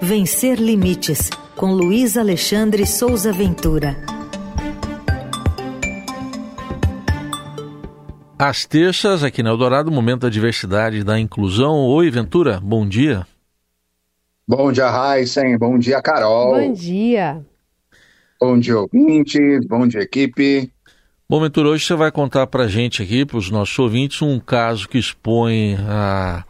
Vencer Limites, com Luiz Alexandre Souza Ventura. Às terças, aqui na Eldorado, momento da diversidade e da inclusão. Oi, Ventura, bom dia. Bom dia, Heisen. Bom dia, Carol. Bom dia. Bom dia, ouvintes. Bom dia, equipe. Bom, Ventura, hoje você vai contar para gente aqui, para os nossos ouvintes, um caso que expõe a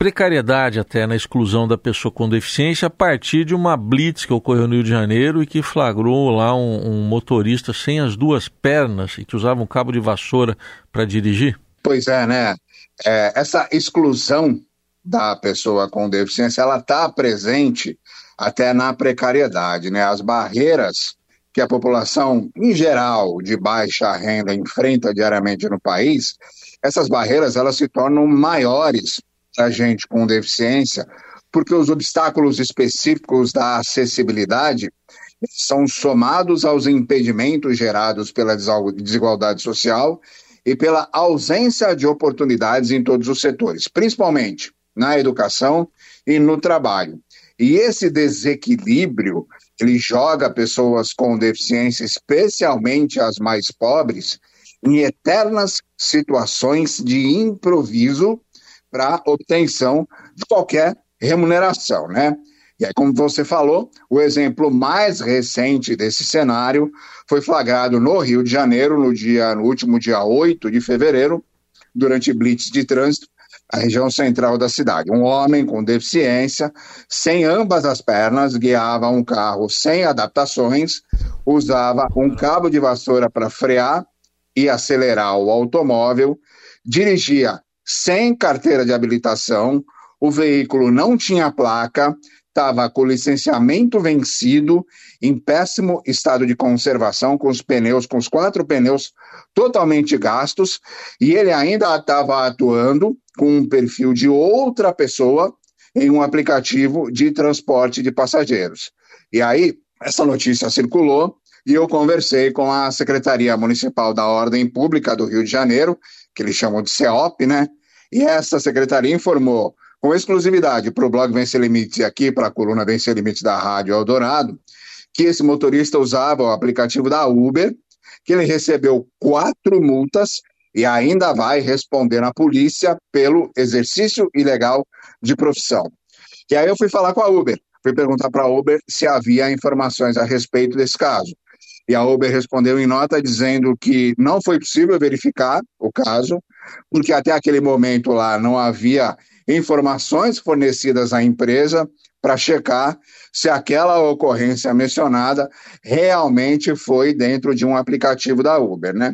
precariedade até na exclusão da pessoa com deficiência a partir de uma blitz que ocorreu no Rio de Janeiro e que flagrou lá um, um motorista sem as duas pernas e que usava um cabo de vassoura para dirigir? Pois é, né? É, essa exclusão da pessoa com deficiência, ela está presente até na precariedade, né? As barreiras que a população, em geral, de baixa renda enfrenta diariamente no país, essas barreiras elas se tornam maiores para gente com deficiência, porque os obstáculos específicos da acessibilidade são somados aos impedimentos gerados pela desigualdade social e pela ausência de oportunidades em todos os setores, principalmente na educação e no trabalho. E esse desequilíbrio, ele joga pessoas com deficiência, especialmente as mais pobres, em eternas situações de improviso para obtenção de qualquer remuneração, né? E aí, como você falou, o exemplo mais recente desse cenário foi flagrado no Rio de Janeiro, no, dia, no último dia 8 de fevereiro, durante blitz de trânsito, a região central da cidade. Um homem com deficiência, sem ambas as pernas, guiava um carro sem adaptações, usava um cabo de vassoura para frear e acelerar o automóvel, dirigia sem carteira de habilitação, o veículo não tinha placa, estava com licenciamento vencido, em péssimo estado de conservação, com os pneus, com os quatro pneus totalmente gastos, e ele ainda estava atuando com um perfil de outra pessoa em um aplicativo de transporte de passageiros. E aí, essa notícia circulou e eu conversei com a Secretaria Municipal da Ordem Pública do Rio de Janeiro, que eles chamam de CEOP, né? E essa secretaria informou com exclusividade para o blog Vencer Limites e aqui para a coluna Vencer Limites da Rádio Eldorado, que esse motorista usava o aplicativo da Uber, que ele recebeu quatro multas e ainda vai responder na polícia pelo exercício ilegal de profissão. E aí eu fui falar com a Uber, fui perguntar para a Uber se havia informações a respeito desse caso. E a Uber respondeu em nota dizendo que não foi possível verificar o caso, porque até aquele momento lá não havia informações fornecidas à empresa para checar se aquela ocorrência mencionada realmente foi dentro de um aplicativo da Uber, né?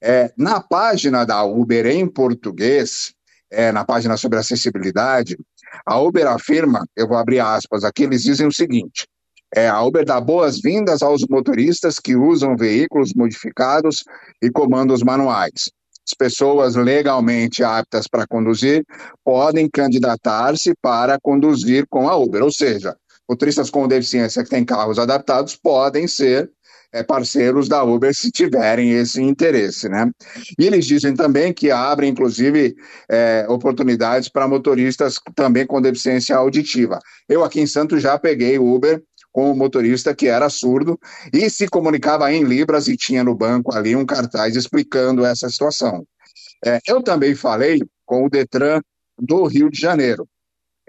É, na página da Uber em português, é, na página sobre acessibilidade, a Uber afirma, eu vou abrir aspas aqui, eles dizem o seguinte: é, a Uber dá boas-vindas aos motoristas que usam veículos modificados e comandos manuais. As pessoas legalmente aptas para conduzir podem candidatar-se para conduzir com a Uber, ou seja, motoristas com deficiência que têm carros adaptados podem ser é, parceiros da Uber se tiverem esse interesse, né? E eles dizem também que abrem, inclusive, é, oportunidades para motoristas também com deficiência auditiva. Eu aqui em Santos já peguei Uber com o motorista que era surdo e se comunicava em Libras e tinha no banco ali um cartaz explicando essa situação. É, eu também falei com o Detran do Rio de Janeiro,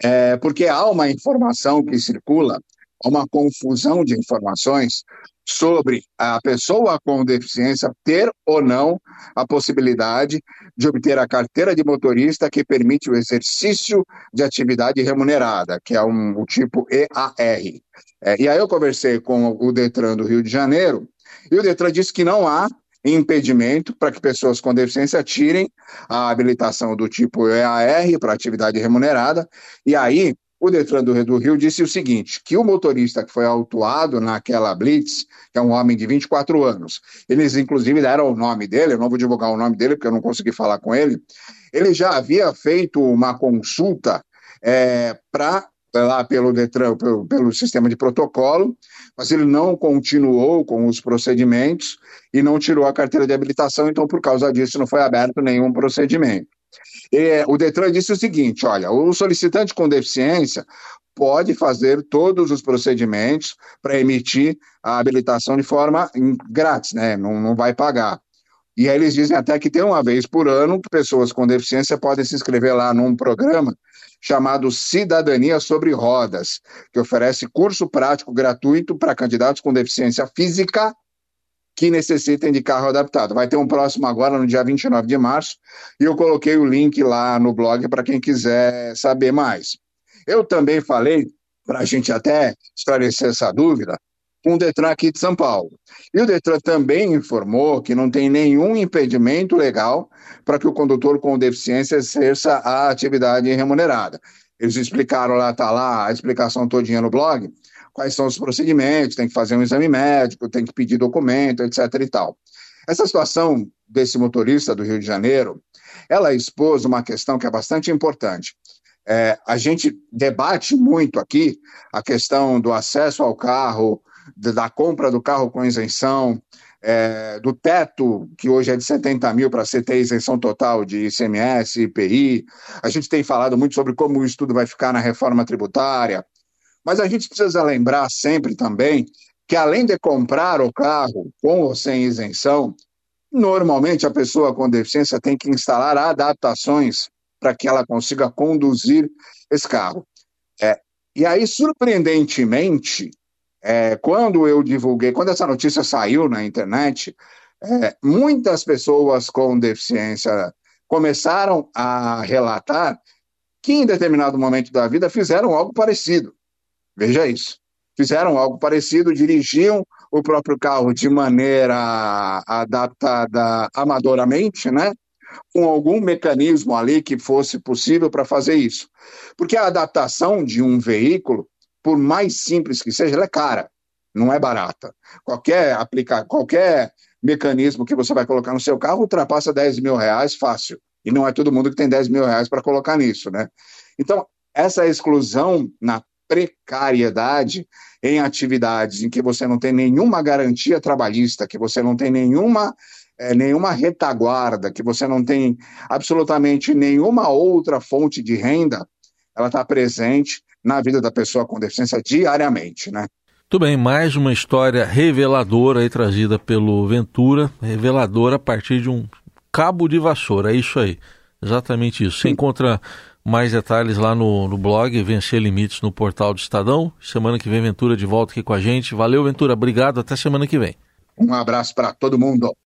é, porque há uma informação que circula, uma confusão de informações sobre a pessoa com deficiência ter ou não a possibilidade de obter a carteira de motorista que permite o exercício de atividade remunerada, que é um, o tipo EAR. É, e aí eu conversei com o Detran do Rio de Janeiro, e o Detran disse que não há impedimento para que pessoas com deficiência tirem a habilitação do tipo EAR para atividade remunerada, e aí o Detran do, Rio disse o seguinte, que o motorista que foi autuado naquela blitz, que é um homem de 24 anos, eles inclusive deram o nome dele, eu não vou divulgar o nome dele porque eu não consegui falar com ele, ele já havia feito uma consulta é, para lá pelo Detran, pelo, pelo sistema de protocolo, mas ele não continuou com os procedimentos e não tirou a carteira de habilitação, então por causa disso não foi aberto nenhum procedimento. E, o Detran disse o seguinte: olha, o solicitante com deficiência pode fazer todos os procedimentos para emitir a habilitação de forma grátis, né? Não, não vai pagar. E aí eles dizem até que tem uma vez por ano que pessoas com deficiência podem se inscrever lá num programa chamado Cidadania sobre Rodas, que oferece curso prático gratuito para candidatos com deficiência física que necessitem de carro adaptado. Vai ter um próximo agora no dia 29 de março, e eu coloquei o link lá no blog para quem quiser saber mais. Eu também falei, para a gente até esclarecer essa dúvida, com o Detran aqui de São Paulo. E o Detran também informou que não tem nenhum impedimento legal para que o condutor com deficiência exerça a atividade remunerada. Eles explicaram lá, está lá a explicação todinha no blog, quais são os procedimentos, tem que fazer um exame médico, tem que pedir documento, etc e tal. Essa situação desse motorista do Rio de Janeiro, ela expôs uma questão que é bastante importante. É, a gente debate muito aqui a questão do acesso ao carro, da compra do carro com isenção, é, do teto, que hoje é de 70 mil para ter isenção total de ICMS, IPI. A gente tem falado muito sobre como o estudo vai ficar na reforma tributária. Mas a gente precisa lembrar sempre também que, além de comprar o carro com ou sem isenção, normalmente a pessoa com deficiência tem que instalar adaptações para que ela consiga conduzir esse carro. É, e aí, surpreendentemente, é, quando eu divulguei, quando essa notícia saiu na internet, é, muitas pessoas com deficiência começaram a relatar que em determinado momento da vida fizeram algo parecido. Veja isso. Fizeram algo parecido, dirigiam o próprio carro de maneira adaptada amadoramente, né? Com algum mecanismo ali que fosse possível para fazer isso. Porque a adaptação de um veículo, por mais simples que seja, ela é cara, não é barata. Qualquer aplicar, qualquer mecanismo que você vai colocar no seu carro ultrapassa 10 mil reais fácil. E não é todo mundo que tem 10 mil reais para colocar nisso, né? Então, essa exclusão na precariedade em atividades em que você não tem nenhuma garantia trabalhista, que você não tem nenhuma, é, nenhuma retaguarda, que você não tem absolutamente nenhuma outra fonte de renda, ela está presente na vida da pessoa com deficiência diariamente, né? Muito bem, mais uma história reveladora aí trazida pelo Ventura, reveladora a partir de um cabo de vassoura, é isso aí, exatamente isso. Você encontra mais detalhes lá no, no blog Vencer Limites no portal do Estadão. Semana que vem, Ventura de volta aqui com a gente. Valeu, Ventura. Obrigado. Até semana que vem. Um abraço para todo mundo.